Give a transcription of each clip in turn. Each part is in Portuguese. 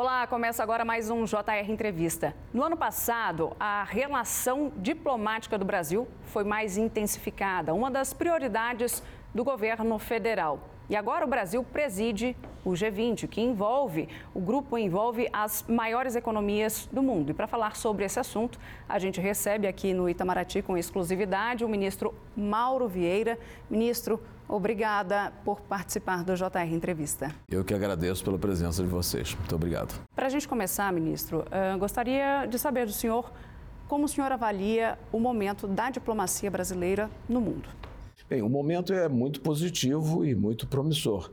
Olá, começa agora mais um JR Entrevista. No ano passado, a relação diplomática do Brasil foi mais intensificada, uma das prioridades do governo federal. E agora o Brasil preside o G20, que envolve, o grupo envolve as maiores economias do mundo. E para falar sobre esse assunto, a gente recebe aqui no Itamaraty com exclusividade o ministro Mauro Vieira. Ministro, obrigada por participar do JR Entrevista. Eu que agradeço pela presença de vocês. Muito obrigado. Para a gente começar, ministro, uh, gostaria de saber do senhor como o senhor avalia o momento da diplomacia brasileira no mundo. Bem, o momento é muito positivo e muito promissor.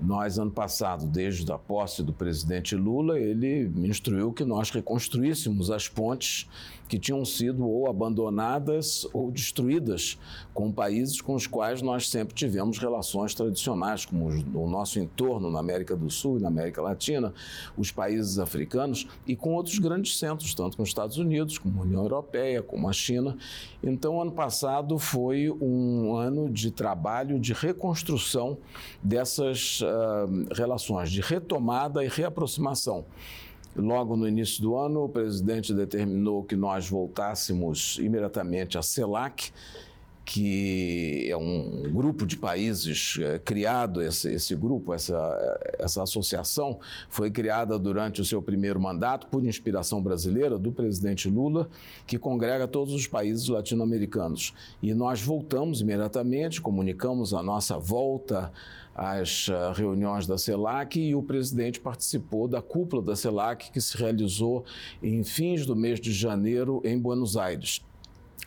Nós, ano passado, desde a posse do presidente Lula, ele instruiu que nós reconstruíssemos as pontes que tinham sido ou abandonadas ou destruídas com países com os quais nós sempre tivemos relações tradicionais, como o nosso entorno na América do Sul e na América Latina, os países africanos e com outros grandes centros, tanto com os Estados Unidos, como a União Europeia, como a China. Então, ano passado foi um ano de trabalho de reconstrução dessas uh, relações, de retomada e reaproximação. Logo no início do ano, o presidente determinou que nós voltássemos imediatamente à CELAC, que é um grupo de países é, criado, esse, esse grupo, essa, essa associação, foi criada durante o seu primeiro mandato, por inspiração brasileira, do presidente Lula, que congrega todos os países latino-americanos. E nós voltamos imediatamente, comunicamos a nossa volta às uh, reuniões da CELAC e o presidente participou da cúpula da CELAC que se realizou em fins do mês de janeiro em Buenos Aires.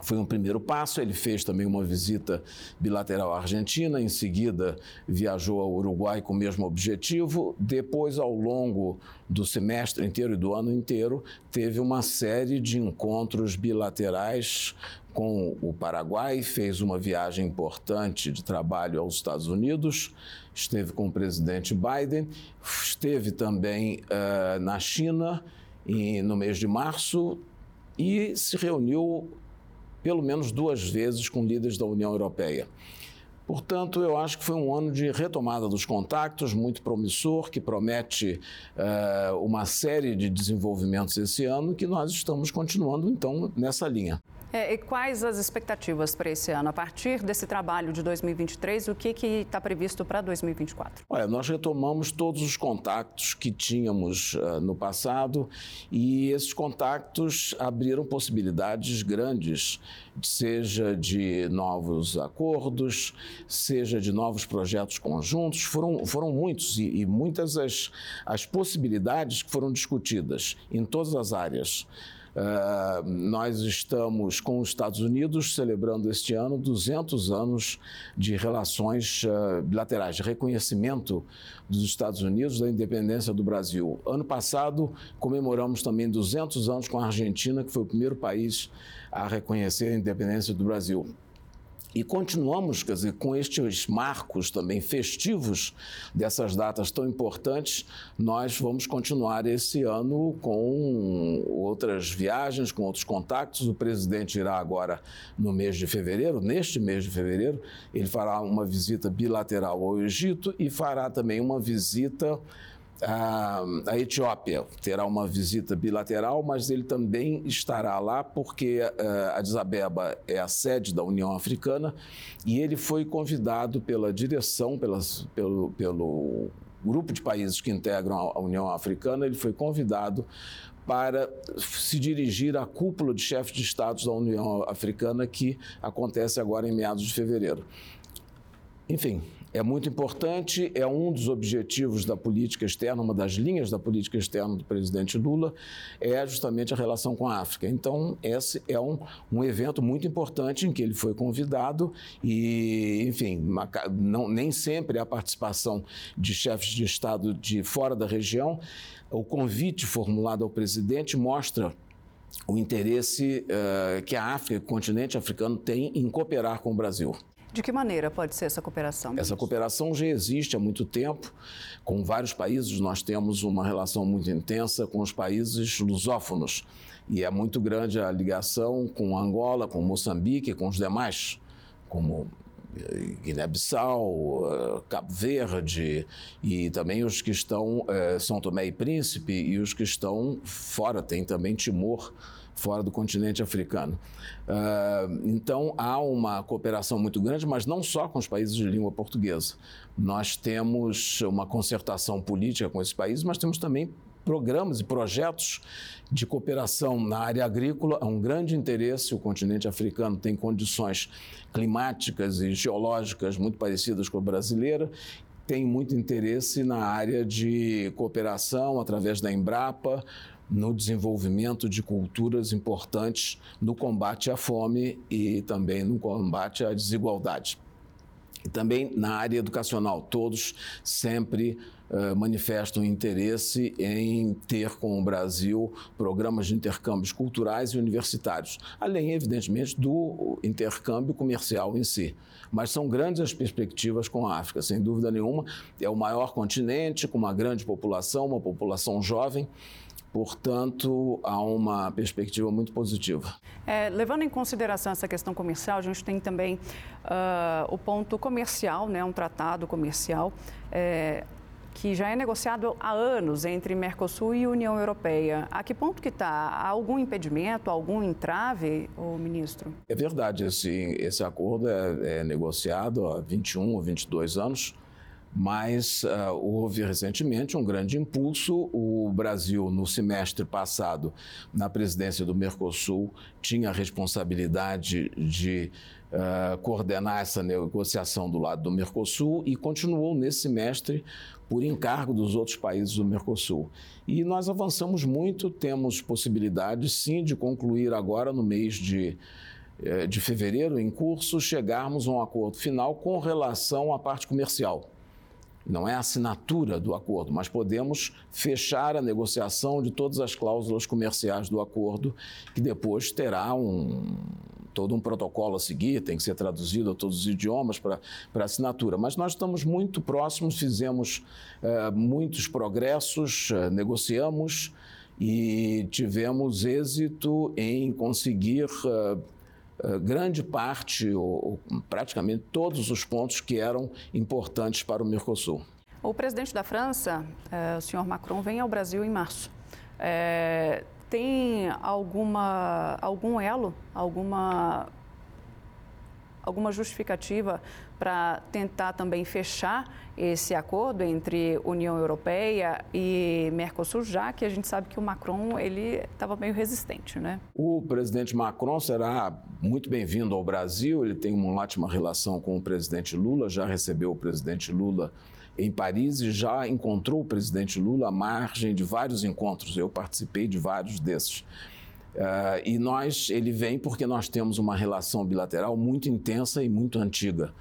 Foi um primeiro passo. Ele fez também uma visita bilateral à Argentina, em seguida viajou ao Uruguai com o mesmo objetivo. Depois, ao longo do semestre inteiro e do ano inteiro, teve uma série de encontros bilaterais com o Paraguai, fez uma viagem importante de trabalho aos Estados Unidos, esteve com o presidente Biden, esteve também uh, na China em, no mês de março e se reuniu pelo menos duas vezes com líderes da União Europeia. Portanto, eu acho que foi um ano de retomada dos contatos, muito promissor, que promete uh, uma série de desenvolvimentos esse ano, que nós estamos continuando, então, nessa linha. É, e quais as expectativas para esse ano? A partir desse trabalho de 2023, o que está previsto para 2024? Olha, nós retomamos todos os contatos que tínhamos uh, no passado e esses contatos abriram possibilidades grandes, seja de novos acordos, seja de novos projetos conjuntos. Foram, foram muitos e, e muitas as, as possibilidades que foram discutidas em todas as áreas. Uh, nós estamos com os Estados Unidos celebrando este ano 200 anos de relações uh, bilaterais, de reconhecimento dos Estados Unidos da independência do Brasil. Ano passado comemoramos também 200 anos com a Argentina, que foi o primeiro país a reconhecer a independência do Brasil. E continuamos, quer dizer, com estes marcos também festivos dessas datas tão importantes, nós vamos continuar esse ano com outras viagens, com outros contatos. O presidente irá agora no mês de fevereiro, neste mês de fevereiro, ele fará uma visita bilateral ao Egito e fará também uma visita a, a, Etiópia terá uma visita bilateral, mas ele também estará lá porque uh, Addis Abeba é a sede da União Africana e ele foi convidado pela direção, pelas, pelo, pelo grupo de países que integram a União Africana, ele foi convidado para se dirigir à cúpula de chefes de estados da União Africana que acontece agora em meados de fevereiro. Enfim, é muito importante, é um dos objetivos da política externa, uma das linhas da política externa do presidente Lula, é justamente a relação com a África. Então, esse é um, um evento muito importante em que ele foi convidado e, enfim, não, nem sempre há participação de chefes de Estado de fora da região. O convite formulado ao presidente mostra o interesse uh, que a África, o continente africano, tem em cooperar com o Brasil. De que maneira pode ser essa cooperação? Essa cooperação já existe há muito tempo. Com vários países, nós temos uma relação muito intensa com os países lusófonos. E é muito grande a ligação com Angola, com Moçambique, com os demais, como Guiné-Bissau, Cabo Verde e também os que estão São Tomé e Príncipe e os que estão fora, tem também Timor fora do continente africano. então, há uma cooperação muito grande, mas não só com os países de língua portuguesa. Nós temos uma concertação política com esses países, mas temos também programas e projetos de cooperação na área agrícola. Há um grande interesse. O continente africano tem condições climáticas e geológicas muito parecidas com a brasileira. Tem muito interesse na área de cooperação através da Embrapa, no desenvolvimento de culturas importantes no combate à fome e também no combate à desigualdade. E também na área educacional, todos sempre uh, manifestam interesse em ter com o Brasil programas de intercâmbios culturais e universitários, além, evidentemente, do intercâmbio comercial em si. Mas são grandes as perspectivas com a África, sem dúvida nenhuma. É o maior continente, com uma grande população, uma população jovem. Portanto, há uma perspectiva muito positiva. É, levando em consideração essa questão comercial, a gente tem também uh, o ponto comercial, né, um tratado comercial. É, que já é negociado há anos entre Mercosul e União Europeia. A que ponto que está? Há algum impedimento, algum entrave, o ministro? É verdade, esse, esse acordo é, é negociado há 21 ou 22 anos mas uh, houve recentemente um grande impulso. O Brasil, no semestre passado, na presidência do Mercosul, tinha a responsabilidade de uh, coordenar essa negociação do lado do Mercosul e continuou nesse semestre por encargo dos outros países do Mercosul. E nós avançamos muito, temos possibilidade, sim, de concluir agora no mês de eh, de fevereiro, em curso, chegarmos a um acordo final com relação à parte comercial não é a assinatura do acordo, mas podemos fechar a negociação de todas as cláusulas comerciais do acordo, que depois terá um, todo um protocolo a seguir, tem que ser traduzido a todos os idiomas para assinatura. Mas nós estamos muito próximos, fizemos eh, muitos progressos, eh, negociamos e tivemos êxito em conseguir. Eh, grande parte, ou, ou praticamente todos os pontos que eram importantes para o Mercosul. O presidente da França, é, o senhor Macron, vem ao Brasil em março. É, tem alguma, algum elo, alguma alguma justificativa para tentar também fechar esse acordo entre União Europeia e Mercosul, já que a gente sabe que o Macron ele estava meio resistente, né? O presidente Macron será muito bem-vindo ao Brasil. Ele tem uma ótima relação com o presidente Lula, já recebeu o presidente Lula em Paris e já encontrou o presidente Lula à margem de vários encontros. Eu participei de vários desses. Uh, e nós, ele vem porque nós temos uma relação bilateral muito intensa e muito antiga.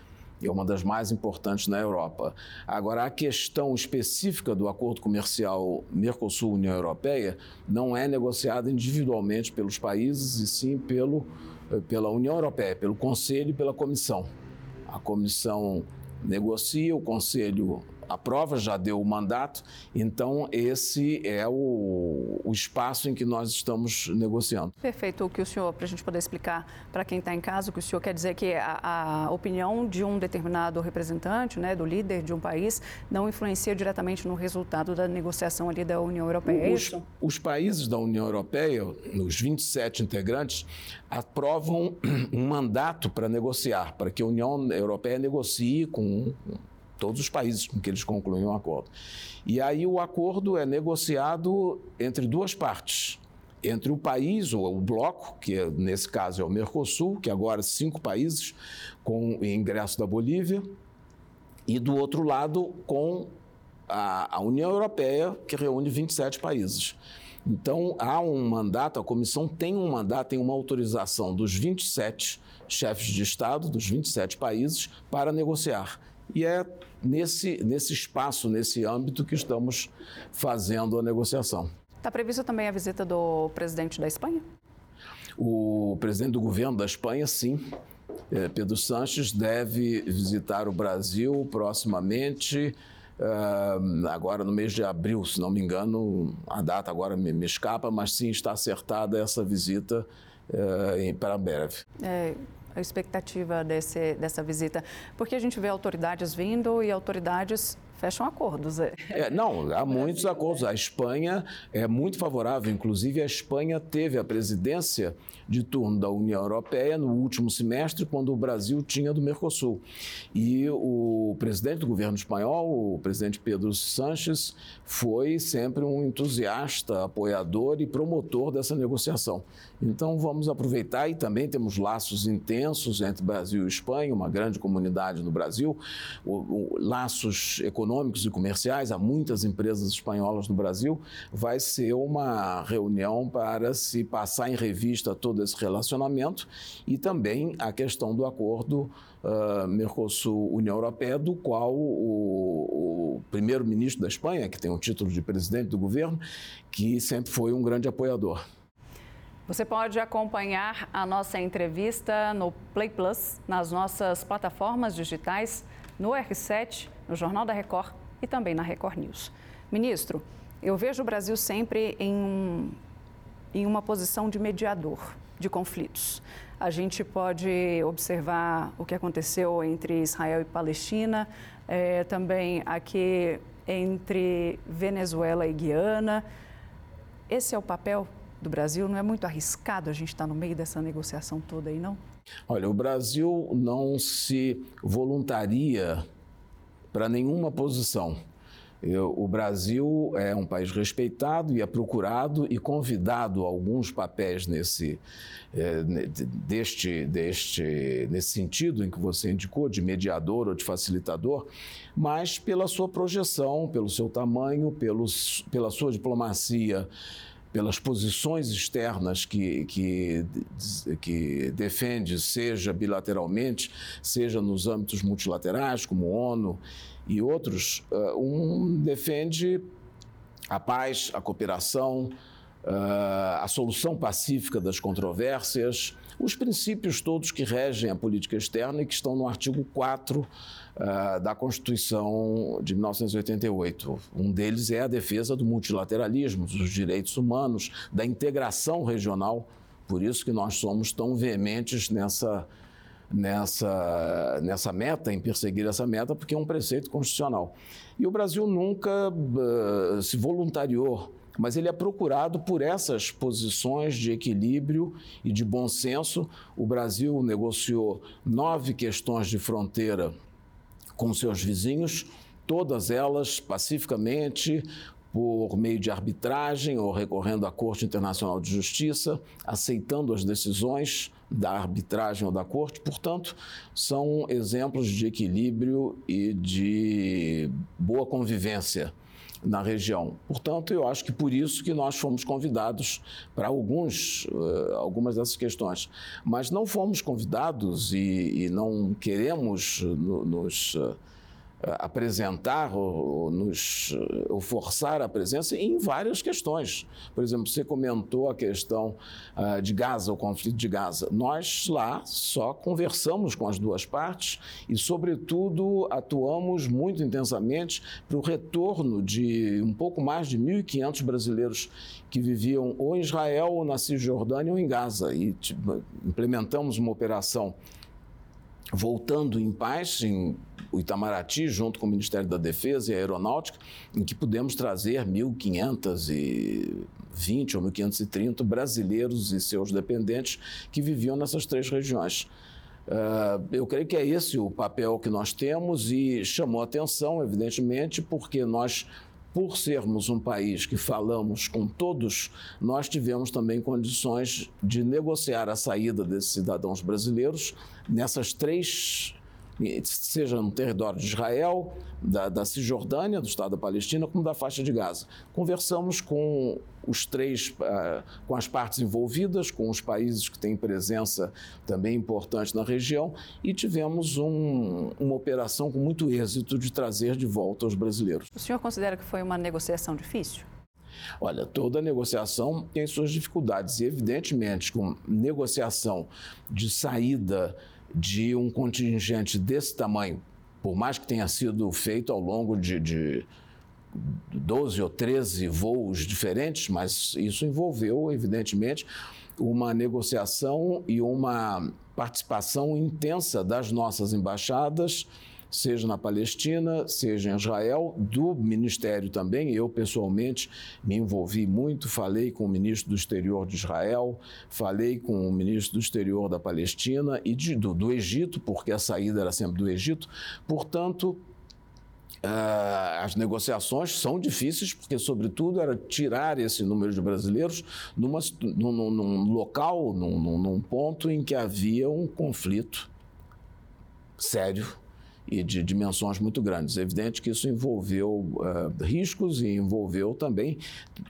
É uma das mais importantes na Europa. Agora, a questão específica do acordo comercial Mercosul-União Europeia não é negociada individualmente pelos países, e sim pelo, eh, pela União Europeia, pelo Conselho e pela Comissão. A Comissão negocia, o Conselho a prova já deu o mandato, então esse é o, o espaço em que nós estamos negociando. Perfeito. O que o senhor, para a gente poder explicar para quem está em casa, o que o senhor quer dizer que a, a, opinião de um determinado representante, né, do líder de um país, não influencia diretamente no resultado da negociação ali da União Europeia, é os? Os países da União Europeia, os 27 integrantes, aprovam um mandato para negociar, para que a União Europeia negocie com todos os países com que eles concluem um acordo. E aí o acordo é negociado entre duas partes. Entre o país, ou o bloco, que é, nesse caso é o Mercosul, que agora cinco países com o ingresso da Bolívia, e do outro lado com a, a União Europeia, que reúne 27 países. Então, há um mandato, a comissão tem um mandato, tem uma autorização dos 27 chefes de Estado, dos 27 países, para negociar. E é nesse, nesse espaço, nesse âmbito que estamos fazendo a negociação. Está prevista também a visita do presidente da Espanha? O presidente do governo da Espanha, sim. É, Pedro Sanches deve visitar o Brasil proximamente, uh, agora no mês de abril, se não me engano, a data agora me, me escapa, mas sim está acertada essa visita uh, para breve. É, a expectativa desse, dessa visita? Porque a gente vê autoridades vindo e autoridades fecham acordos. É. é, não, há muitos acordos. A Espanha é muito favorável, inclusive a Espanha teve a presidência de turno da União Europeia no último semestre, quando o Brasil tinha do Mercosul. E o presidente do governo espanhol, o presidente Pedro Sánchez, foi sempre um entusiasta, apoiador e promotor dessa negociação. Então vamos aproveitar e também temos laços intensos entre Brasil e Espanha, uma grande comunidade no Brasil, laços econômicos e comerciais, há muitas empresas espanholas no Brasil. Vai ser uma reunião para se passar em revista todo esse relacionamento e também a questão do acordo uh, Mercosul-União Europeia, do qual o, o primeiro-ministro da Espanha, que tem o título de presidente do governo, que sempre foi um grande apoiador. Você pode acompanhar a nossa entrevista no Play Plus, nas nossas plataformas digitais, no R7, no Jornal da Record e também na Record News. Ministro, eu vejo o Brasil sempre em, em uma posição de mediador de conflitos. A gente pode observar o que aconteceu entre Israel e Palestina, é, também aqui entre Venezuela e Guiana. Esse é o papel do Brasil? Não é muito arriscado a gente estar no meio dessa negociação toda aí, não? Olha, o Brasil não se voluntaria para nenhuma posição. Eu, o Brasil é um país respeitado e é procurado e convidado a alguns papéis nesse, é, deste, deste, nesse sentido em que você indicou, de mediador ou de facilitador, mas pela sua projeção, pelo seu tamanho, pelos, pela sua diplomacia pelas posições externas que, que, que defende, seja bilateralmente, seja nos âmbitos multilaterais, como ONU e outros, eh, um defende a paz, a cooperação, eh, a solução pacífica das controvérsias, os princípios todos que regem a política externa e que estão no artigo 4 uh, da Constituição de 1988. Um deles é a defesa do multilateralismo, dos direitos humanos, da integração regional. Por isso que nós somos tão veementes nessa, nessa, nessa meta, em perseguir essa meta, porque é um preceito constitucional. E o Brasil nunca uh, se voluntariou mas ele é procurado por essas posições de equilíbrio e de bom senso. O Brasil negociou nove questões de fronteira com seus vizinhos, todas elas pacificamente, por meio de arbitragem ou recorrendo à Corte Internacional de Justiça, aceitando as decisões da arbitragem ou da Corte. Portanto, são exemplos de equilíbrio e de boa convivência na região. Portanto, eu acho que por isso que nós fomos convidados para alguns, uh, algumas dessas questões. Mas não fomos convidados e, e não queremos nos. Apresentar ou, nos, ou forçar a presença em várias questões. Por exemplo, você comentou a questão uh, de Gaza, o conflito de Gaza. Nós lá só conversamos com as duas partes e, sobretudo, atuamos muito intensamente para o retorno de um pouco mais de 1.500 brasileiros que viviam ou em Israel, ou na Cisjordânia, ou em Gaza. E tipo, implementamos uma operação voltando em paz em o Itamaraty, junto com o Ministério da Defesa e a Aeronáutica, em que pudemos trazer 1.520 ou 1.530 brasileiros e seus dependentes que viviam nessas três regiões. Uh, eu creio que é esse o papel que nós temos e chamou atenção, evidentemente, porque nós por sermos um país que falamos com todos, nós tivemos também condições de negociar a saída desses cidadãos brasileiros nessas três seja no território de Israel, da, da, Cisjordânia, do Estado da Palestina, como da faixa de Gaza. Conversamos com os três, uh, com as partes envolvidas, com os países que têm presença também importante na região e tivemos um, uma operação com muito êxito de trazer de volta os brasileiros. O senhor considera que foi uma negociação difícil? Olha, toda negociação tem suas dificuldades e, evidentemente, com negociação de saída de um contingente desse tamanho, por mais que tenha sido feito ao longo de, de 12 ou 13 voos diferentes, mas isso envolveu, evidentemente, uma negociação e uma participação intensa das nossas embaixadas seja na Palestina, seja em Israel, do Ministério também. Eu, pessoalmente, me envolvi muito, falei com o ministro do Exterior de Israel, falei com o ministro do Exterior da Palestina e de, do, do Egito, porque a saída era sempre do Egito. Portanto, Uh, as negociações são difíceis, porque, sobretudo, era tirar esse número de brasileiros numa, num, num local, num, num ponto em que havia um conflito sério e de dimensões muito grandes. É evidente que isso envolveu uh, riscos e envolveu também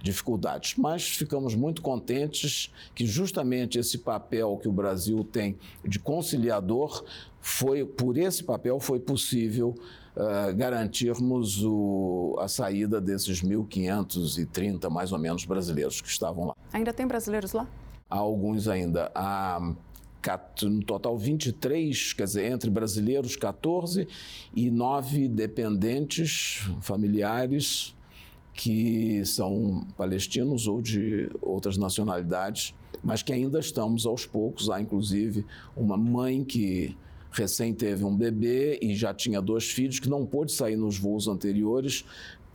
dificuldades, mas ficamos muito contentes que justamente esse papel que o Brasil tem de conciliador foi por esse papel foi possível uh, garantirmos o, a saída desses 1.530 mais ou menos brasileiros que estavam lá. Ainda tem brasileiros lá? Há alguns ainda. Há no total 23, quer dizer, entre brasileiros 14 e nove dependentes familiares que são palestinos ou de outras nacionalidades, mas que ainda estamos aos poucos. Há inclusive uma mãe que recém teve um bebê e já tinha dois filhos que não pôde sair nos voos anteriores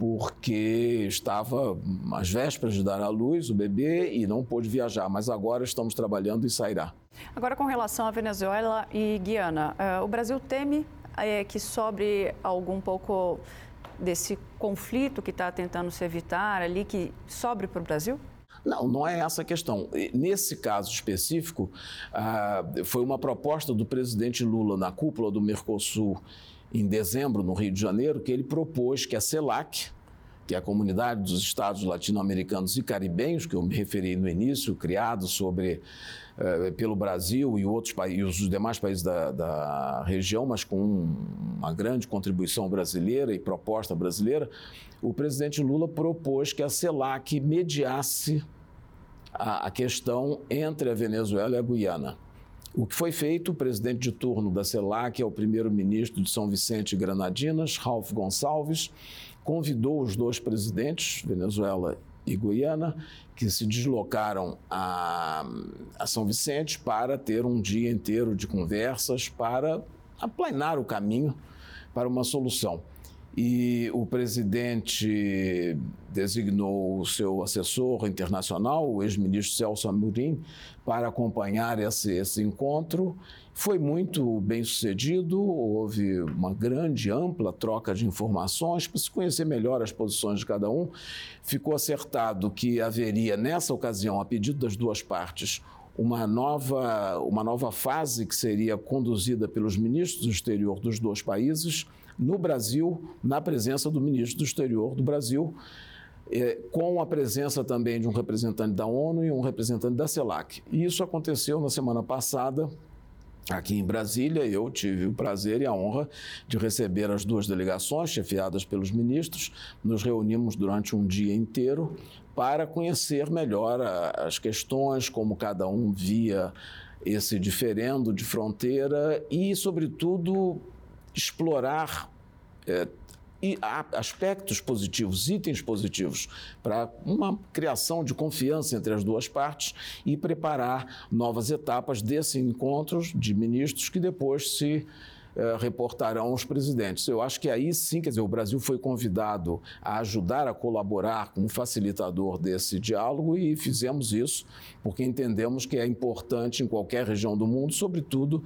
porque estava às vésperas de dar à luz o bebê e não pôde viajar, mas agora estamos trabalhando e sairá. Agora, com relação à Venezuela e Guiana, uh, o Brasil teme uh, que sobre algum pouco desse conflito que está tentando se evitar ali, que sobre para o Brasil? Não, não é essa a questão. Nesse caso específico, uh, foi uma proposta do presidente Lula na cúpula do Mercosul em dezembro, no Rio de Janeiro, que ele propôs que a CELAC, que é a Comunidade dos Estados Latino-Americanos e Caribenhos, que eu me referi no início, criado sobre, eh, pelo Brasil e outros países, os demais países da, da região, mas com uma grande contribuição brasileira e proposta brasileira, o presidente Lula propôs que a CELAC mediasse a, a questão entre a Venezuela e a Guiana. O que foi feito, o presidente de turno da CELAC é o primeiro-ministro de São Vicente e Granadinas, Ralph Gonçalves, convidou os dois presidentes, Venezuela e Guiana, que se deslocaram a, a São Vicente para ter um dia inteiro de conversas para aplanar o caminho para uma solução e o presidente designou o seu assessor internacional, o ex-ministro Celso Amorim, para acompanhar esse, esse encontro. Foi muito bem sucedido, houve uma grande, ampla troca de informações para se conhecer melhor as posições de cada um. Ficou acertado que haveria, nessa ocasião, a pedido das duas partes, uma nova, uma nova fase que seria conduzida pelos ministros do exterior dos dois países no Brasil, na presença do ministro do Exterior do Brasil, é, com a presença também de um representante da ONU e um representante da CELAC. E isso aconteceu na semana passada, Aqui em Brasília, eu tive o prazer e a honra de receber as duas delegações, chefiadas pelos ministros. Nos reunimos durante um dia inteiro para conhecer melhor as questões, como cada um via esse diferendo de fronteira e, sobretudo, explorar é, aspectos positivos, itens positivos, para uma criação de confiança entre as duas partes e preparar novas etapas desses encontros de ministros que depois se reportarão os presidentes. Eu acho que aí sim, quer dizer, o Brasil foi convidado a ajudar a colaborar como facilitador desse diálogo e fizemos isso porque entendemos que é importante em qualquer região do mundo, sobretudo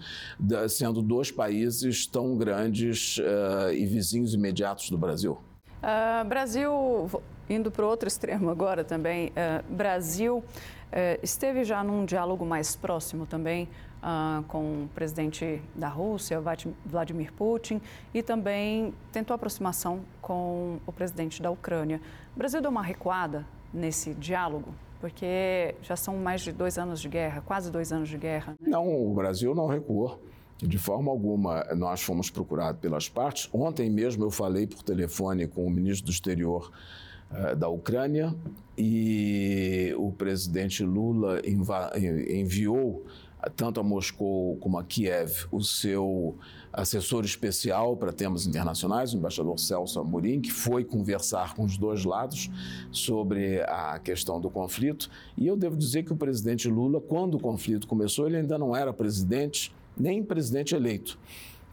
sendo dois países tão grandes uh, e vizinhos imediatos do Brasil. Uh, Brasil, indo para outro extremo agora também, uh, Brasil esteve já num diálogo mais próximo também uh, com o presidente da Rússia, Vladimir Putin, e também tentou aproximação com o presidente da Ucrânia. O Brasil deu uma recuada nesse diálogo? Porque já são mais de dois anos de guerra, quase dois anos de guerra. Né? Não, o Brasil não recuou. De forma alguma, nós fomos procurados pelas partes. Ontem mesmo eu falei por telefone com o ministro do Exterior uh, da Ucrânia e o presidente Lula enviou tanto a Moscou como a Kiev, o seu assessor especial para temas internacionais, o embaixador Celso Amorim, que foi conversar com os dois lados sobre a questão do conflito. E eu devo dizer que o presidente Lula, quando o conflito começou, ele ainda não era presidente, nem presidente eleito.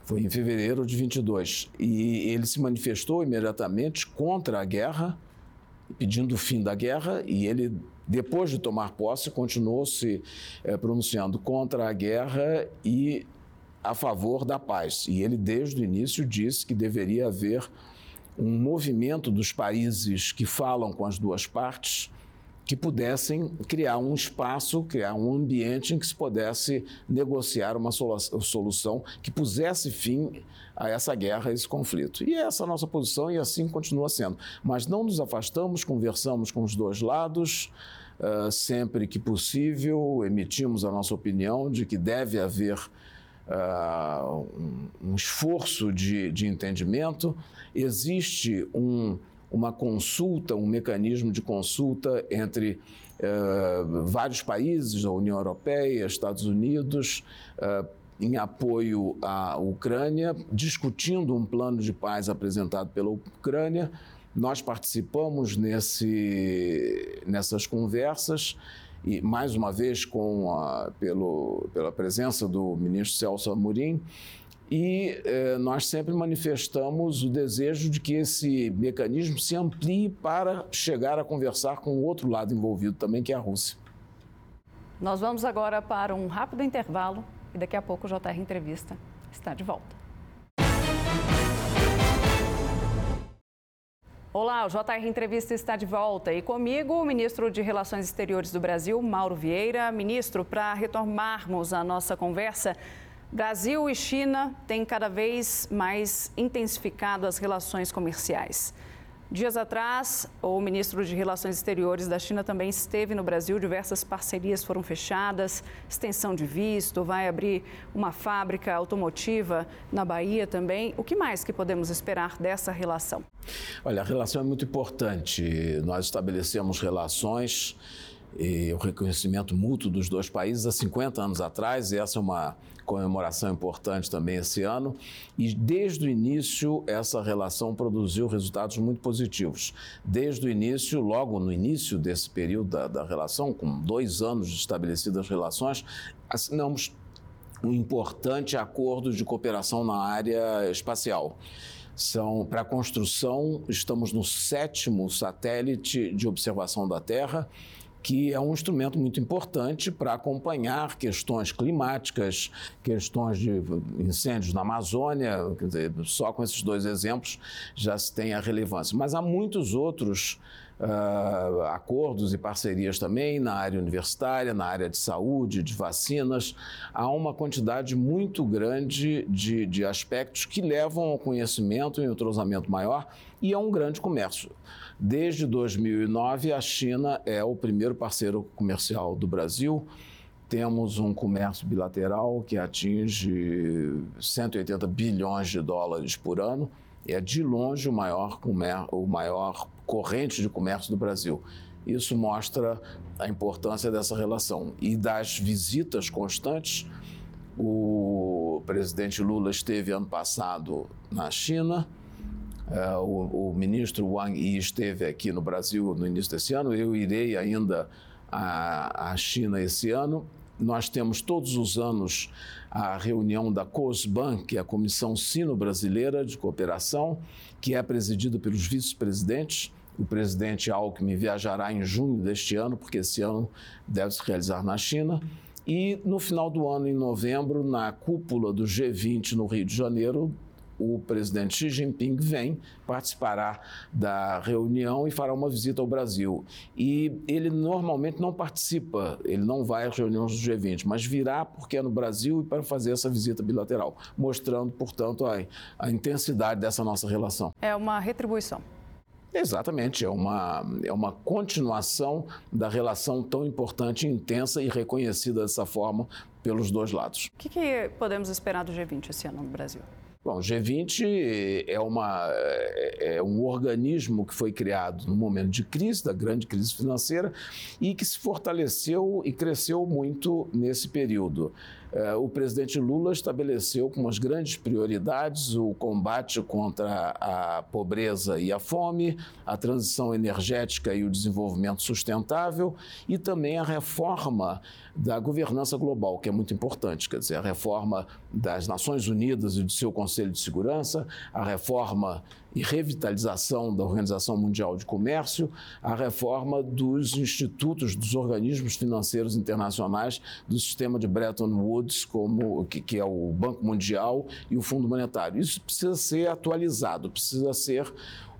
Foi em fevereiro de 22. E ele se manifestou imediatamente contra a guerra, pedindo o fim da guerra, e ele, depois de tomar posse, continuou se é, pronunciando contra a guerra e a favor da paz. E ele, desde o início, disse que deveria haver um movimento dos países que falam com as duas partes que pudessem criar um espaço, criar um ambiente em que se pudesse negociar uma solução que pusesse fim a essa guerra, a esse conflito. E essa é a nossa posição e assim continua sendo. Mas não nos afastamos, conversamos com os dois lados, uh, sempre que possível, emitimos a nossa opinião de que deve haver uh, um, esforço de, de entendimento. Existe um uma consulta, um mecanismo de consulta entre uh, vários países, a União Europeia, Estados Unidos, em apoio à Ucrânia, discutindo um plano de paz apresentado pela Ucrânia. Nós participamos nesse, nessas conversas e, mais uma vez, com a, pelo, pela presença do ministro Celso Amorim, e eh, nós sempre manifestamos o desejo de que esse mecanismo se amplie para chegar a conversar com o outro lado envolvido também, que é a Rússia. Nós vamos agora para um rápido intervalo e daqui a pouco o JR Entrevista está de volta. Olá, o JR Entrevista está de volta e comigo o ministro de Relações Exteriores do Brasil, Mauro Vieira. Ministro, para retomarmos a nossa conversa, Brasil e China têm cada vez mais intensificado as relações comerciais. Dias atrás, o ministro de Relações Exteriores da China também esteve no Brasil. Diversas parcerias foram fechadas, extensão de visto, vai abrir uma fábrica automotiva na Bahia também. O que mais que podemos esperar dessa relação? Olha, a relação é muito importante. Nós estabelecemos relações e o reconhecimento mútuo dos dois países há 50 anos atrás, e essa é uma comemoração importante também esse ano. E desde o início, essa relação produziu resultados muito positivos. Desde o início, logo no início desse período da, da relação, com dois anos de estabelecidas relações, assinamos um importante acordo de cooperação na área espacial são para a construção, estamos no sétimo satélite de observação da Terra que é um instrumento muito importante para acompanhar questões climáticas, questões de incêndios na Amazônia. Dizer, só com esses dois exemplos já se tem a relevância. Mas há muitos outros uh, acordos e parcerias também na área universitária, na área de saúde, de vacinas. Há uma quantidade muito grande de, de aspectos que levam ao conhecimento e entrosamento maior e a um grande comércio. Desde 2009, a China é o primeiro parceiro comercial do Brasil. Temos um comércio bilateral que atinge 180 bilhões de dólares por ano. É de longe o maior, o maior corrente de comércio do Brasil. Isso mostra a importância dessa relação. E das visitas constantes, o presidente Lula esteve ano passado na China, Uh, o, o, ministro Wang Yi esteve aqui no Brasil no início desse ano, eu irei ainda à, à China esse ano. Nós temos todos os anos a reunião da COSBAN, que é a Comissão Sino-Brasileira de Cooperação, que é presidida pelos vice-presidentes. O presidente Alckmin viajará em junho deste ano, porque esse ano deve se realizar na China. E no final do ano, em novembro, na cúpula do G20 no Rio de Janeiro, o presidente Xi Jinping vem, participará da reunião e fará uma visita ao Brasil. E ele normalmente não participa, ele não vai às reuniões do G20, mas virá porque é no Brasil e para fazer essa visita bilateral, mostrando, portanto, a, a intensidade dessa nossa relação. É uma retribuição. Exatamente, é uma, é uma continuação da relação tão importante, intensa e reconhecida dessa forma pelos dois lados. O que, que podemos esperar do G20 esse ano no Brasil? Bom, o G20 é, uma, é, é um organismo que foi criado no momento de crise, da grande crise financeira, e que se fortaleceu e cresceu muito nesse período. Eh, o presidente Lula estabeleceu como as grandes prioridades o combate contra a pobreza e a fome, a transição energética e o desenvolvimento sustentável e também a reforma da governança global, que é muito importante, quer dizer, a reforma das Nações Unidas e do seu Conselho de Segurança, a reforma e revitalização da Organização Mundial de Comércio, a reforma dos institutos, dos organismos financeiros internacionais do sistema de Bretton Woods, como que, que é o Banco Mundial e o Fundo Monetário. Isso precisa ser atualizado, precisa ser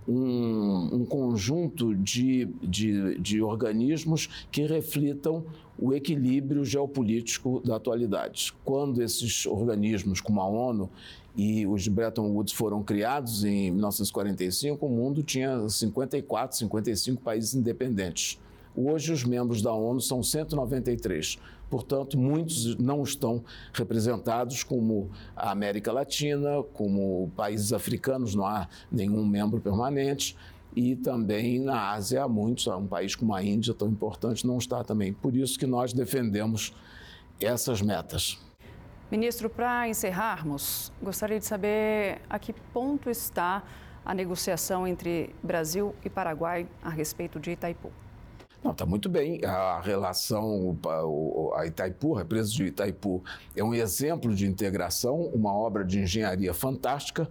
um, um, conjunto de, de, de, organismos que reflitam o equilíbrio geopolítico da atualidade. Quando esses organismos, como a ONU e os Bretton Woods foram criados em 1945, o mundo tinha 54, 55 países independentes. Hoje, os membros da ONU são 193. Portanto, muitos não estão representados, como a América Latina, como países africanos, não há nenhum membro permanente. E também na Ásia há muitos, um país como a Índia, tão importante, não está também. Por isso que nós defendemos essas metas. Ministro, para encerrarmos, gostaria de saber a que ponto está a negociação entre Brasil e Paraguai a respeito de Itaipu. Não, está muito bem. A relação, a Itaipu, a empresa de Itaipu, é um exemplo de integração, uma obra de engenharia fantástica.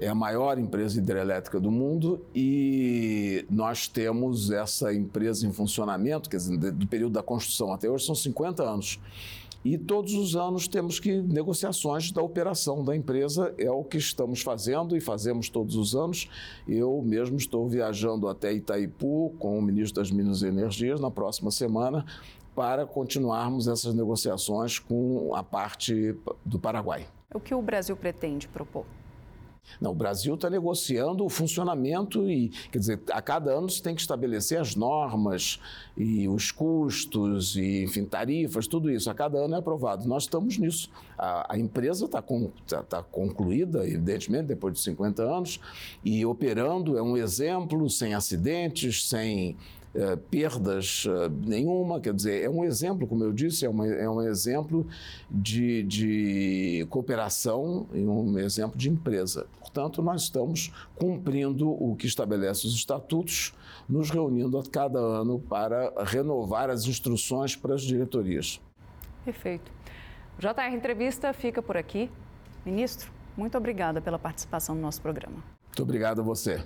É a maior empresa hidrelétrica do mundo e nós temos essa empresa em funcionamento, quer dizer, do período da construção até hoje são 50 anos. E todos os anos temos que negociações da operação da empresa, é o que estamos fazendo e fazemos todos os anos. Eu mesmo estou viajando até Itaipu com o ministro das Minas e Energias na próxima semana para continuarmos essas negociações com a parte do Paraguai. O que o Brasil pretende propor? Não, o Brasil está negociando o funcionamento e, quer dizer, a cada ano se tem que estabelecer as normas e os custos e, enfim, tarifas, tudo isso. A cada ano é aprovado. Nós estamos nisso. A, a empresa está com, tá, tá concluída, evidentemente, depois de 50 anos, e operando é um exemplo, sem acidentes, sem é, perdas uh, nenhuma, quer dizer, é um exemplo, como eu disse, é, uma, é um exemplo de, de cooperação e um exemplo de empresa. Portanto, nós estamos cumprindo o que estabelece os estatutos, nos reunindo a cada ano para renovar as instruções para as diretorias. Perfeito. JR Entrevista fica por aqui. Ministro, muito obrigada pela participação no nosso programa. Muito obrigado a você.